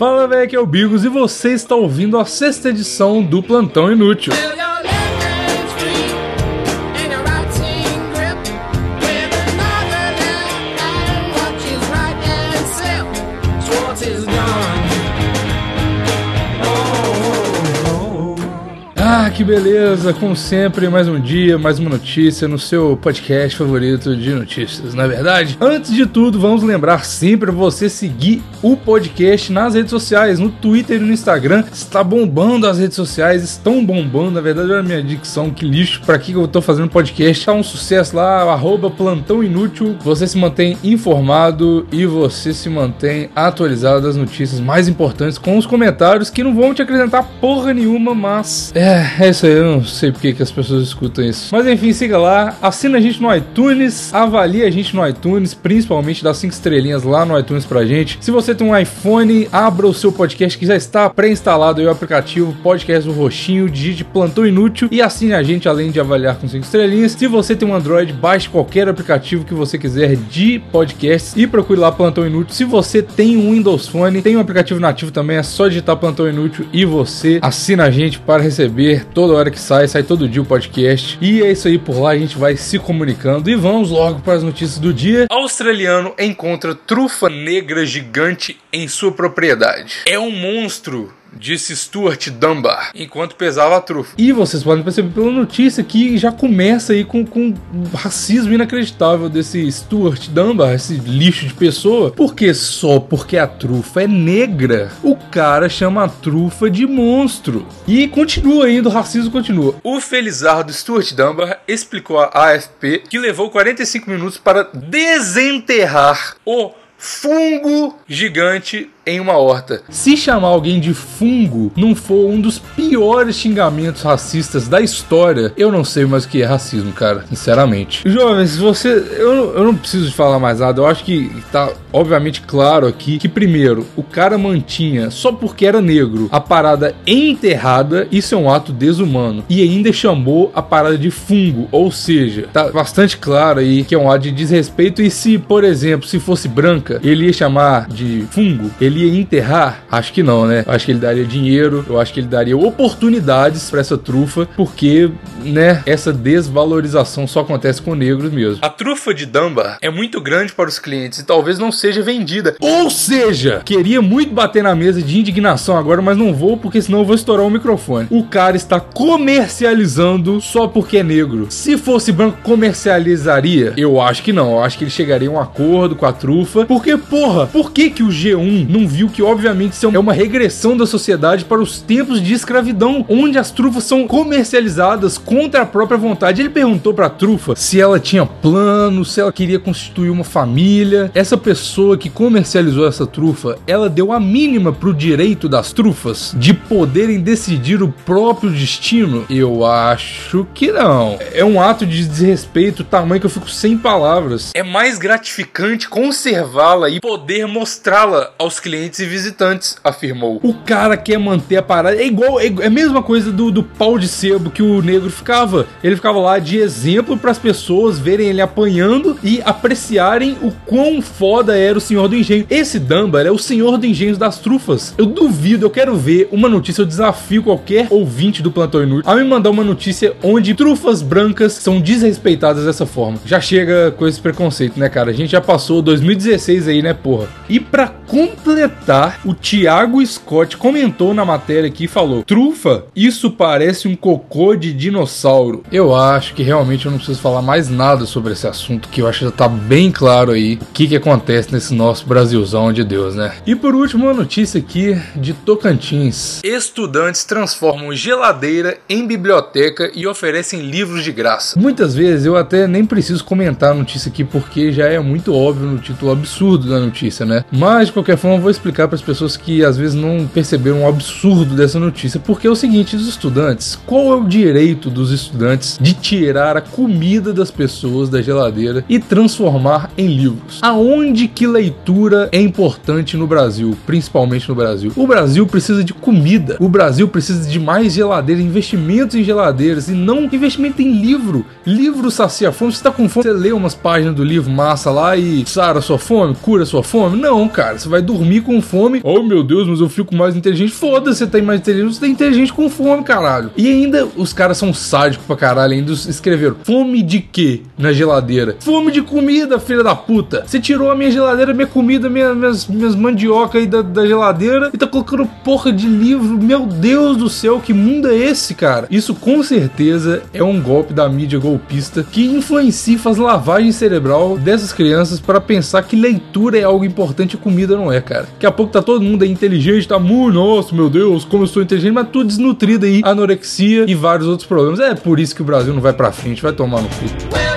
Fala, velho, aqui é o Bigos e você está ouvindo a sexta edição do Plantão Inútil. Que beleza! Como sempre, mais um dia, mais uma notícia no seu podcast favorito de notícias, na é verdade? Antes de tudo, vamos lembrar sempre você seguir o podcast nas redes sociais, no Twitter e no Instagram. Está bombando as redes sociais, estão bombando. Na verdade, olha a minha dicção, que lixo. Pra que eu tô fazendo podcast? Tá um sucesso lá, arroba plantão inútil. Você se mantém informado e você se mantém atualizado das notícias mais importantes com os comentários que não vão te acrescentar porra nenhuma, mas. É, é isso aí, eu não sei porque que as pessoas escutam isso. Mas enfim, siga lá, assina a gente no iTunes, avalie a gente no iTunes, principalmente dá cinco estrelinhas lá no iTunes pra gente. Se você tem um iPhone, abra o seu podcast que já está pré-instalado aí o aplicativo Podcast do Roxinho, digite Plantão Inútil e assine a gente além de avaliar com cinco estrelinhas. Se você tem um Android, baixe qualquer aplicativo que você quiser de podcasts e procure lá Plantão Inútil. Se você tem um Windows Phone, tem um aplicativo nativo também, é só digitar Plantão Inútil e você assina a gente para receber toda hora que sai, sai todo dia o podcast. E é isso aí, por lá a gente vai se comunicando e vamos logo para as notícias do dia. Australiano encontra trufa negra gigante em sua propriedade. É um monstro disse Stuart Dunbar, enquanto pesava a trufa. E vocês podem perceber pela notícia que já começa aí com, com racismo inacreditável desse Stuart Dunbar, esse lixo de pessoa. Porque só porque a trufa é negra, o cara chama a trufa de monstro. E continua ainda, o racismo continua. O felizardo Stuart Dunbar explicou à AFP que levou 45 minutos para desenterrar o fungo gigante em uma horta. Se chamar alguém de fungo não for um dos piores xingamentos racistas da história, eu não sei mais o que é racismo, cara, sinceramente. Jovens, você. Eu, eu não preciso de falar mais nada, eu acho que tá obviamente claro aqui que, primeiro, o cara mantinha, só porque era negro, a parada enterrada, isso é um ato desumano. E ainda chamou a parada de fungo, ou seja, tá bastante claro aí que é um ato de desrespeito. E se, por exemplo, se fosse branca, ele ia chamar de fungo, ele ia enterrar? Acho que não, né? Eu acho que ele daria dinheiro, eu acho que ele daria oportunidades para essa trufa, porque, né, essa desvalorização só acontece com negros mesmo. A trufa de Dunbar é muito grande para os clientes e talvez não seja vendida. Ou seja, queria muito bater na mesa de indignação agora, mas não vou porque senão eu vou estourar o microfone. O cara está comercializando só porque é negro. Se fosse branco, comercializaria? Eu acho que não. Eu acho que ele chegaria a um acordo com a trufa. Porque, porra, por que que o G1 não viu que, obviamente, isso é uma regressão da sociedade para os tempos de escravidão, onde as trufas são comercializadas contra a própria vontade? Ele perguntou pra trufa se ela tinha plano, se ela queria constituir uma família. Essa pessoa que comercializou essa trufa, ela deu a mínima pro direito das trufas de poderem decidir o próprio destino? Eu acho que não. É um ato de desrespeito tamanho que eu fico sem palavras. É mais gratificante conservá-la e poder mostrá-la aos clientes e visitantes, afirmou. O cara quer manter a parada. É igual, é é a mesma coisa do, do pau de sebo que o negro ficava. Ele ficava lá de exemplo para as pessoas verem ele apanhando e apreciarem o quão foda era o senhor do engenho. Esse Dunbar é o senhor do engenho das trufas. Eu duvido, eu quero ver uma notícia, eu desafio qualquer ouvinte do Plantão Inútil a me mandar uma notícia onde trufas brancas são desrespeitadas dessa forma. Já chega com esse preconceito, né, cara? A gente já passou 2016 aí, né, porra? E pra completar, o Thiago Scott comentou na matéria aqui e falou: Trufa, isso parece um cocô de dinossauro. Eu acho que realmente eu não preciso falar mais nada sobre esse assunto, que eu acho que já tá bem claro aí o que, que acontece nesse nosso Brasilzão de Deus, né? E por último, uma notícia aqui de Tocantins: Estudantes transformam geladeira em biblioteca e oferecem livros de graça. Muitas vezes eu até nem preciso comentar a notícia aqui porque já é muito óbvio no título absurdo da notícia, né? Mas de qualquer forma eu vou explicar para as pessoas que às vezes não perceberam o absurdo dessa notícia, porque é o seguinte, os estudantes, qual é o direito dos estudantes de tirar a comida das pessoas da geladeira e transformar em livros? Aonde que leitura é importante no Brasil, principalmente no Brasil? O Brasil precisa de comida. O Brasil precisa de mais geladeiras, investimentos em geladeiras e não investimento em livro. Livro sacia a fome. Você tá com fome, você lê umas páginas do livro massa lá e sara sua fome, cura sua fome? Não, cara. Você vai dormir com fome. Oh meu Deus, mas eu fico mais inteligente. Foda-se, você tá mais inteligente, você tá inteligente com fome, caralho. E ainda os caras são sádicos pra caralho, ainda escreveram fome de quê na geladeira? Fome de comida, filha da puta. Você tirou a minha geladeira, minha comida, minha, minhas, minhas mandioca aí da, da geladeira e tá colocando porra de livro. Meu Deus do céu, que mundo é esse, cara? Isso com certeza é um golpe da mídia golpista que influencia faz lavagem cerebral dessas crianças para pensar que leitura é algo importante e comida não é, cara. Daqui a pouco tá todo mundo aí inteligente, tá muito, nossa, meu Deus, como eu sou inteligente, mas tudo desnutrido aí, anorexia e vários outros problemas. É por isso que o Brasil não vai pra frente, vai tomar no cu.